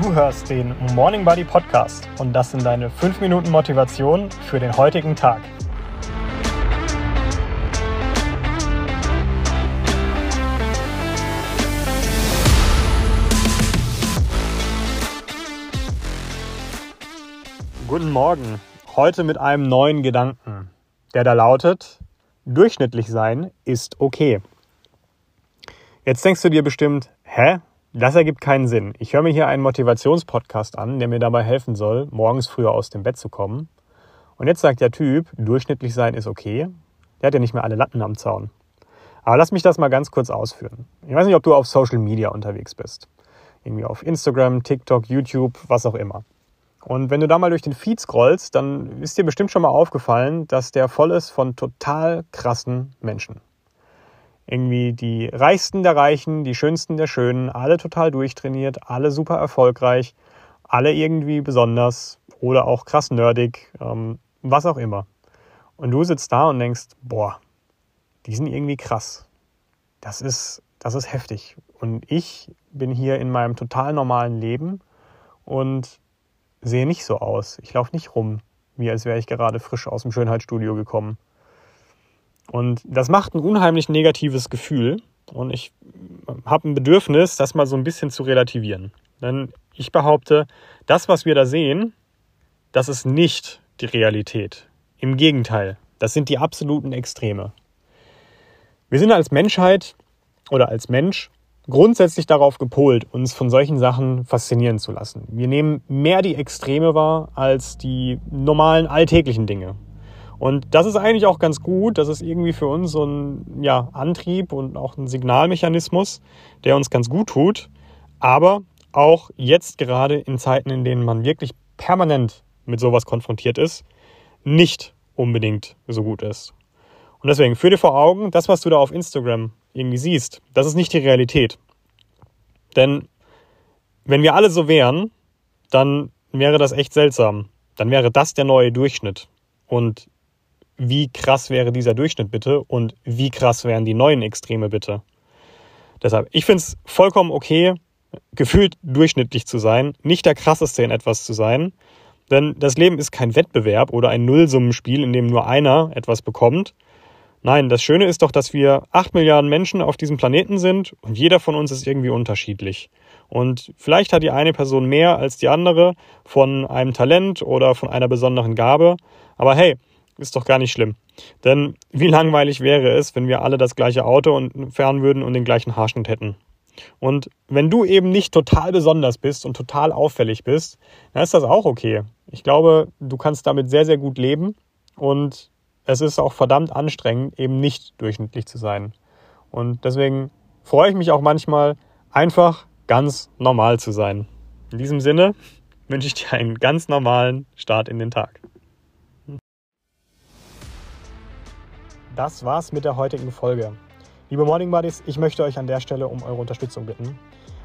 Du hörst den Morning Buddy Podcast und das sind deine 5 Minuten Motivation für den heutigen Tag. Guten Morgen. Heute mit einem neuen Gedanken, der da lautet, durchschnittlich sein ist okay. Jetzt denkst du dir bestimmt, hä? Das ergibt keinen Sinn. Ich höre mir hier einen Motivationspodcast an, der mir dabei helfen soll, morgens früher aus dem Bett zu kommen. Und jetzt sagt der Typ, durchschnittlich sein ist okay. Der hat ja nicht mehr alle Latten am Zaun. Aber lass mich das mal ganz kurz ausführen. Ich weiß nicht, ob du auf Social Media unterwegs bist. Irgendwie auf Instagram, TikTok, YouTube, was auch immer. Und wenn du da mal durch den Feed scrollst, dann ist dir bestimmt schon mal aufgefallen, dass der voll ist von total krassen Menschen irgendwie die Reichsten der Reichen, die Schönsten der Schönen, alle total durchtrainiert, alle super erfolgreich, alle irgendwie besonders oder auch krass nerdig, ähm, was auch immer. Und du sitzt da und denkst, boah, die sind irgendwie krass. Das ist, das ist heftig. Und ich bin hier in meinem total normalen Leben und sehe nicht so aus. Ich laufe nicht rum, wie als wäre ich gerade frisch aus dem Schönheitsstudio gekommen. Und das macht ein unheimlich negatives Gefühl. Und ich habe ein Bedürfnis, das mal so ein bisschen zu relativieren. Denn ich behaupte, das, was wir da sehen, das ist nicht die Realität. Im Gegenteil, das sind die absoluten Extreme. Wir sind als Menschheit oder als Mensch grundsätzlich darauf gepolt, uns von solchen Sachen faszinieren zu lassen. Wir nehmen mehr die Extreme wahr als die normalen alltäglichen Dinge. Und das ist eigentlich auch ganz gut. Das ist irgendwie für uns so ein ja, Antrieb und auch ein Signalmechanismus, der uns ganz gut tut. Aber auch jetzt gerade in Zeiten, in denen man wirklich permanent mit sowas konfrontiert ist, nicht unbedingt so gut ist. Und deswegen, führ dir vor Augen, das, was du da auf Instagram irgendwie siehst, das ist nicht die Realität. Denn wenn wir alle so wären, dann wäre das echt seltsam. Dann wäre das der neue Durchschnitt. Und wie krass wäre dieser Durchschnitt bitte und wie krass wären die neuen Extreme bitte. Deshalb, ich finde es vollkommen okay, gefühlt durchschnittlich zu sein, nicht der krasseste in etwas zu sein, denn das Leben ist kein Wettbewerb oder ein Nullsummenspiel, in dem nur einer etwas bekommt. Nein, das Schöne ist doch, dass wir acht Milliarden Menschen auf diesem Planeten sind und jeder von uns ist irgendwie unterschiedlich. Und vielleicht hat die eine Person mehr als die andere von einem Talent oder von einer besonderen Gabe. Aber hey, ist doch gar nicht schlimm. Denn wie langweilig wäre es, wenn wir alle das gleiche Auto fahren würden und den gleichen Haarschnitt hätten. Und wenn du eben nicht total besonders bist und total auffällig bist, dann ist das auch okay. Ich glaube, du kannst damit sehr, sehr gut leben und es ist auch verdammt anstrengend, eben nicht durchschnittlich zu sein. Und deswegen freue ich mich auch manchmal, einfach ganz normal zu sein. In diesem Sinne wünsche ich dir einen ganz normalen Start in den Tag. Das war's mit der heutigen Folge. Liebe Morning Buddies, ich möchte euch an der Stelle um eure Unterstützung bitten.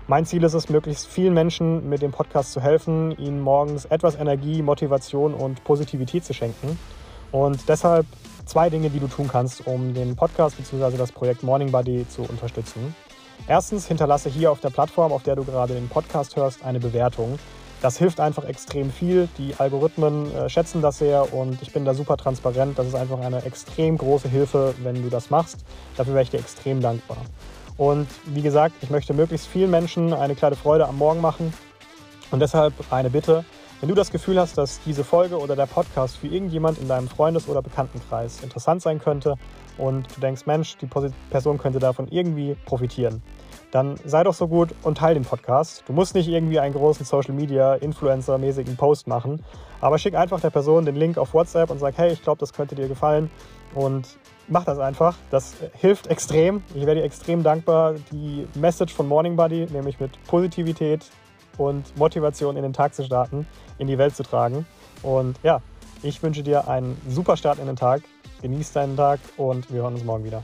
Mein Ziel ist es, möglichst vielen Menschen mit dem Podcast zu helfen, ihnen morgens etwas Energie, Motivation und Positivität zu schenken. Und deshalb zwei Dinge, die du tun kannst, um den Podcast bzw. das Projekt Morning Buddy zu unterstützen. Erstens, hinterlasse hier auf der Plattform, auf der du gerade den Podcast hörst, eine Bewertung. Das hilft einfach extrem viel. Die Algorithmen äh, schätzen das sehr und ich bin da super transparent. Das ist einfach eine extrem große Hilfe, wenn du das machst. Dafür wäre ich dir extrem dankbar. Und wie gesagt, ich möchte möglichst vielen Menschen eine kleine Freude am Morgen machen. Und deshalb eine Bitte, wenn du das Gefühl hast, dass diese Folge oder der Podcast für irgendjemand in deinem Freundes- oder Bekanntenkreis interessant sein könnte und du denkst, Mensch, die Person könnte davon irgendwie profitieren, dann sei doch so gut und teile den Podcast. Du musst nicht irgendwie einen großen Social Media Influencer-mäßigen Post machen, aber schick einfach der Person den Link auf WhatsApp und sag, hey, ich glaube, das könnte dir gefallen und mach das einfach. Das hilft extrem. Ich werde dir extrem dankbar, die Message von Morning Buddy, nämlich mit Positivität und Motivation in den Tag zu starten, in die Welt zu tragen. Und ja, ich wünsche dir einen super Start in den Tag. Genieß deinen Tag und wir hören uns morgen wieder.